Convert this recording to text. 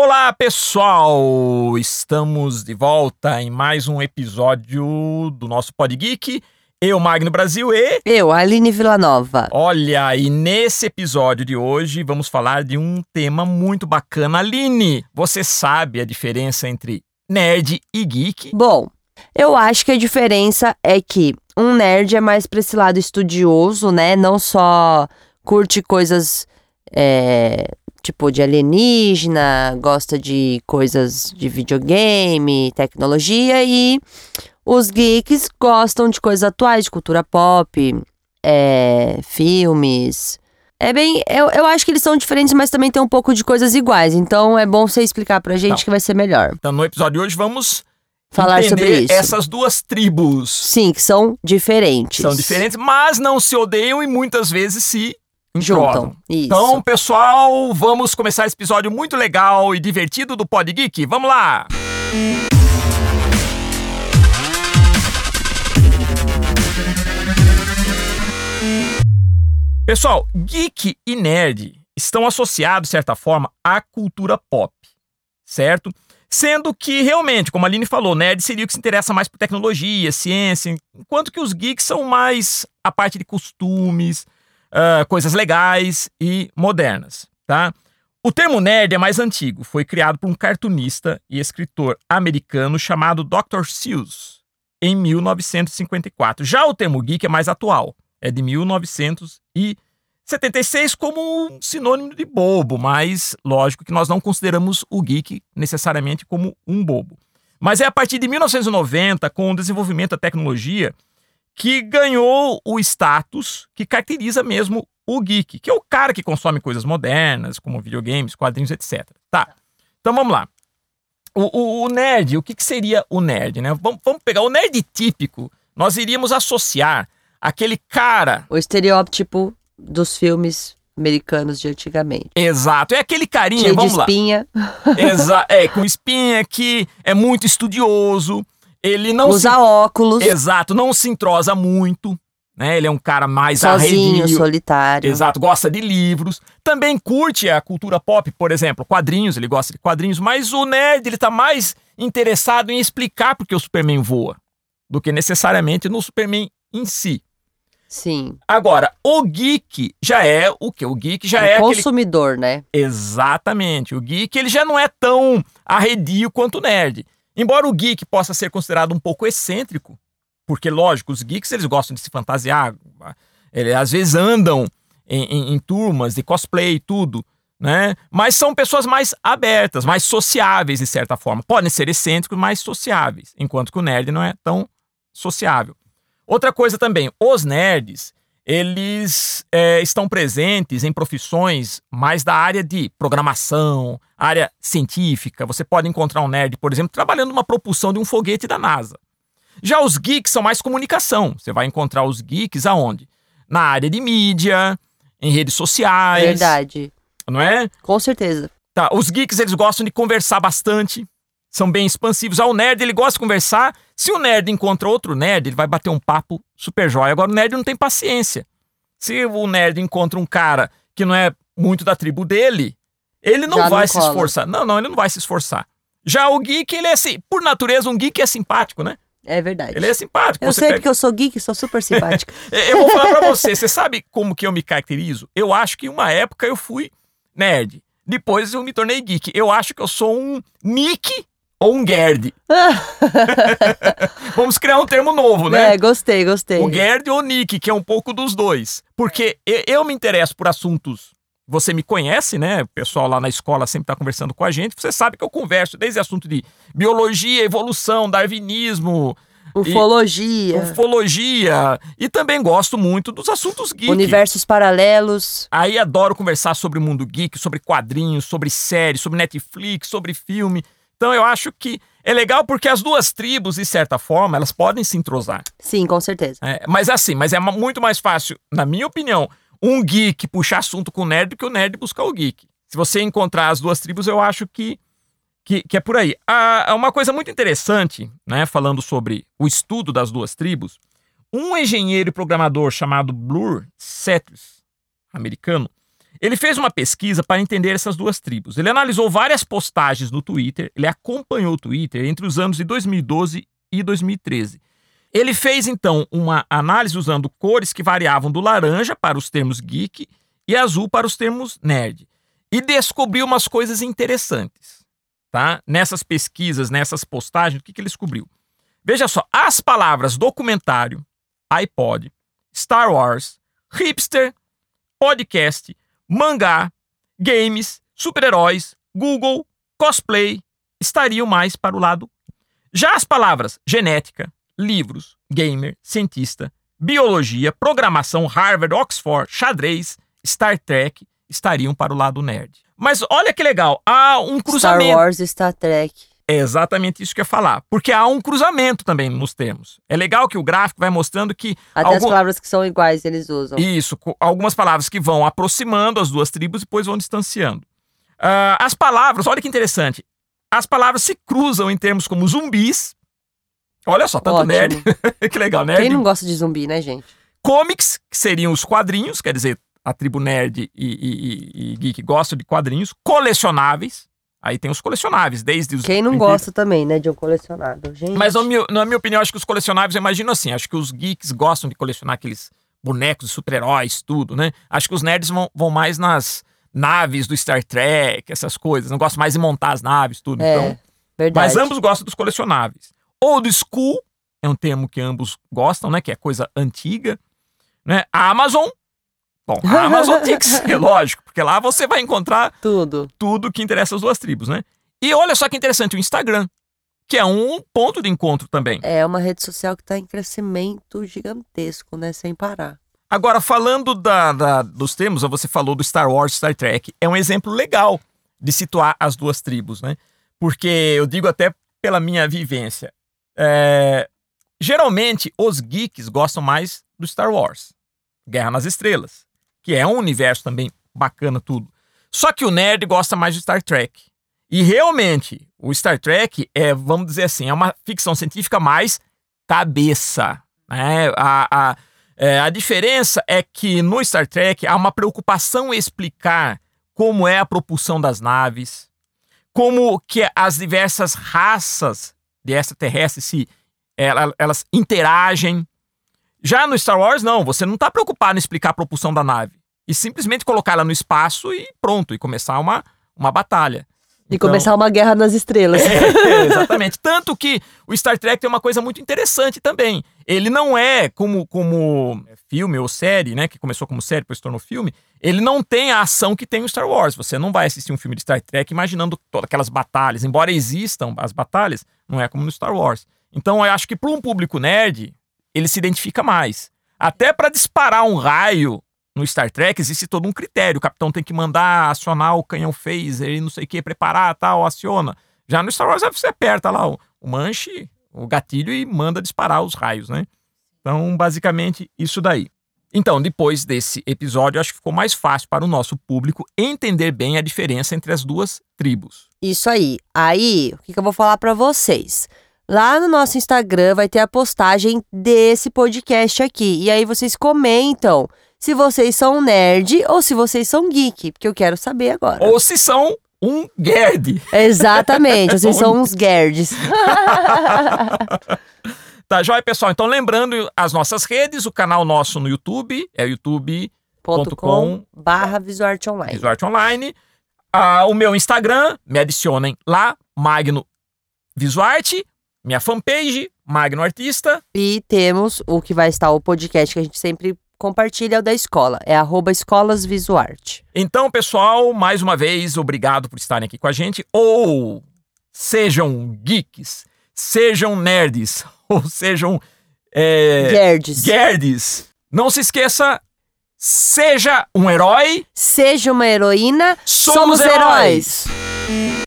Olá, pessoal! Estamos de volta em mais um episódio do nosso Pod Geek. Eu, Magno Brasil e. Eu, Aline Villanova. Olha, e nesse episódio de hoje vamos falar de um tema muito bacana. Aline, você sabe a diferença entre nerd e geek? Bom, eu acho que a diferença é que um nerd é mais pra esse lado estudioso, né? Não só curte coisas é, tipo de alienígena, gosta de coisas de videogame, tecnologia e os geeks gostam de coisas atuais, de cultura pop, é, filmes. É bem. Eu, eu acho que eles são diferentes, mas também tem um pouco de coisas iguais. Então é bom você explicar pra gente Não. que vai ser melhor. Então, no episódio de hoje vamos Falar sobre isso. essas duas tribos. Sim, que são diferentes. São diferentes, mas não se odeiam e muitas vezes se. Juntam. Isso. Então, pessoal, vamos começar esse episódio muito legal e divertido do Pod Geek. Vamos lá! Pessoal, geek e nerd estão associados, de certa forma, à cultura pop, certo? Sendo que, realmente, como a Aline falou, nerd seria o que se interessa mais por tecnologia, ciência, enquanto que os geeks são mais a parte de costumes, ah, coisas legais e modernas, tá? O termo nerd é mais antigo, foi criado por um cartunista e escritor americano chamado Dr. Seuss em 1954. Já o termo geek é mais atual, é de 1976 como um sinônimo de bobo, mas lógico que nós não consideramos o geek necessariamente como um bobo. Mas é a partir de 1990, com o desenvolvimento da tecnologia, que ganhou o status que caracteriza mesmo o geek, que é o cara que consome coisas modernas, como videogames, quadrinhos, etc. Tá. Então vamos lá. O, o- o nerd, o que, que seria o nerd, né? Vamos, vamos pegar o nerd típico. Nós iríamos associar aquele cara. O estereótipo dos filmes americanos de antigamente. Exato, é aquele carinha, Cheio de vamos lá. espinha, Exa é, com espinha que é muito estudioso. Ele não se usa óculos, Exato, não se entrosa muito, né? Ele é um cara mais sozinho, arredio. solitário. Exato, gosta de livros. Também curte a cultura pop, por exemplo, quadrinhos, ele gosta de quadrinhos, mas o nerd, ele tá mais interessado em explicar porque o Superman voa do que necessariamente no Superman em si. Sim. Agora, o geek já é o que? O geek já o é aquele consumidor, né? Exatamente. O geek ele já não é tão arredio quanto o nerd. Embora o geek possa ser considerado um pouco excêntrico, porque lógico, os geeks eles gostam de se fantasiar, eles às vezes andam em, em- em turmas de cosplay e tudo, né? Mas são pessoas mais abertas, mais sociáveis de certa forma. Podem ser excêntricos, mas sociáveis, enquanto que o nerd não é tão sociável. Outra coisa também, os nerds, eles é, estão presentes em profissões mais da área de programação, área científica. Você pode encontrar um nerd, por exemplo, trabalhando numa propulsão de um foguete da NASA. Já os geeks são mais comunicação. Você vai encontrar os geeks aonde? Na área de mídia, em redes sociais. Verdade. Não é? Com certeza. Tá, os geeks eles gostam de conversar bastante, são bem expansivos. Já o nerd ele gosta de conversar. Se o nerd encontra outro nerd, ele vai bater um papo super jóia. Agora o nerd não tem paciência. Se o nerd encontra um cara que não é muito da tribo dele, ele não Já não vai se cola. esforçar. Não, não, ele não vai se esforçar. Já o geek, ele é assim, por natureza, um geek é simpático, né? É verdade. Ele é simpático. Eu sei pega- porque eu sou geek, sou super simpática. eu vou falar pra você, você sabe como que eu me caracterizo? Eu acho que uma época eu fui nerd. Depois eu me tornei geek. Eu acho que eu sou um Nick ou um Gerd. Vamos criar um termo novo, né? É, gostei, gostei. O Gerd ou o Nick, que é um pouco dos dois. Porque e- eu me interesso por assuntos. Você me conhece, né? O pessoal lá na escola sempre está conversando com a gente. Você sabe que eu converso desde assunto de biologia, evolução, darwinismo, Ufologia, ufologia. E também gosto muito dos assuntos geek. universos paralelos. Aí adoro conversar sobre o mundo geek, sobre quadrinhos, sobre séries, sobre Netflix, sobre filme. Então eu acho que é legal porque as duas tribos, de certa forma, elas podem se entrosar. Sim, com certeza. É, mas assim, mas é muito mais fácil, na minha opinião, um geek puxar assunto com o nerd do que o nerd buscar o geek. Se você encontrar as duas tribos, eu acho que, que, que é por aí. Ah, uma coisa muito interessante, né, falando sobre o estudo das duas tribos, um engenheiro e programador chamado Blur Settis, americano, Ele fez uma pesquisa para entender essas duas tribos. Ele analisou várias postagens no Twitter, ele acompanhou o Twitter entre os anos de 2012 e 2013. Ele fez então uma análise usando cores que variavam do laranja para os termos geek e azul para os termos nerd. E descobriu umas coisas interessantes, tá? Nessas pesquisas, nessas postagens, o que, que ele descobriu? Veja só, as palavras documentário, iPod, Star Wars, hipster, podcast, mangá, games, super-heróis, Google, cosplay estariam mais para o lado. Já as palavras genética, livros, gamer, cientista, biologia, programação, Harvard, Oxford, xadrez, Star Trek estariam para o lado nerd. Mas olha que legal, há um cruzamento. Star Wars e Star Trek. É exatamente isso que eu ia falar. Porque há um cruzamento também nos termos. É legal que o gráfico vai mostrando que. Até as palavras que são iguais eles usam. Isso, algumas palavras que vão aproximando as duas tribos e depois vão distanciando. Uh, as palavras, olha que interessante. As palavras se cruzam em termos como zumbis. Olha só, tanto Ótimo. nerd. que legal, nerd. Quem não gosta de zumbi, né, gente? Comics, que seriam os quadrinhos, quer dizer, a tribo nerd e, e, e, e geek gostam de quadrinhos. Colecionáveis. Aí tem os colecionáveis, desde os. Quem não gosta também, né, de um colecionável, gente. Mas na minha, na minha opinião, acho que os colecionáveis, eu imagino assim, acho que os geeks gostam de colecionar aqueles bonecos, super-heróis, tudo, né? Acho que os nerds vão, vão mais nas naves do Star Trek, essas coisas. Não gostam mais de montar as naves, tudo. É, então, verdade. mas ambos gostam dos colecionáveis. Old School é um termo que ambos gostam, né? Que é coisa antiga. Né? A Amazon Bom, a Amazon tem que ser, lógico, porque lá você vai encontrar tudo. Tudo que interessa as duas tribos, né? E olha só que interessante, o Instagram, que é um ponto de encontro também. É uma rede social que está em crescimento gigantesco, né? Sem parar. Agora, falando da, da, dos termos, você falou do Star Wars Star Trek, é um exemplo legal de situar as duas tribos, né? Porque eu digo até pela minha vivência. É, geralmente, os geeks gostam mais do Star Wars, Guerra nas Estrelas que é um universo também bacana tudo. Só que o nerd gosta mais de Star Trek. E realmente, o Star Trek é, vamos dizer assim, é uma ficção científica mais cabeça. Né? A, a, é, a diferença é que no Star Trek há uma preocupação em explicar como é a propulsão das naves, como que as diversas raças de extraterrestres se elas, interagem. Já no Star Wars, não, você não está preocupado em explicar a propulsão da nave e simplesmente colocar ela no espaço e pronto, e começar uma, uma batalha. E então, começar uma guerra nas estrelas. É, exatamente. Tanto que o Star Trek tem uma coisa muito interessante também. Ele não é como, como filme ou série, né? Que começou como série, depois se tornou filme. Ele não tem a ação que tem o Star Wars. Você não vai assistir um filme de Star Trek imaginando todas aquelas batalhas. Embora existam as batalhas, não é como no Star Wars. Então eu acho que para um público nerd, ele se identifica mais. Até para disparar um raio no Star Trek existe todo um critério. O capitão tem que mandar acionar o canhão phaser e não sei o que, preparar tal, aciona. Já no Star Wars você aperta lá o, o manche, o gatilho e manda disparar os raios, né? Então, basicamente, isso daí. Então, depois desse episódio, acho que ficou mais fácil para o nosso público entender bem a diferença entre as duas tribos. Isso aí. Aí, o que, que eu vou falar para vocês? Lá no nosso Instagram vai ter a postagem desse podcast aqui. E aí vocês comentam se vocês são nerd ou se vocês são geek, porque eu quero saber agora. Ou se são um gerd. Exatamente, vocês são uns gerds. tá joia, pessoal? Então, lembrando as nossas redes, o canal nosso no YouTube é youtube.com barra Visuarte Online. Visuarte Online. Ah, o meu Instagram, me adicionem lá, Magno Visuarte. Minha fanpage, Magno Artista. E temos o que vai estar o podcast que a gente sempre compartilha o da escola. É arroba escolasvisuarte. Então, pessoal, mais uma vez, obrigado por estarem aqui com a gente. Ou sejam geeks, sejam nerds, ou sejam é, Gerds. Gerds. Não se esqueça, seja um herói. Seja uma heroína. Somos, somos heróis. heróis.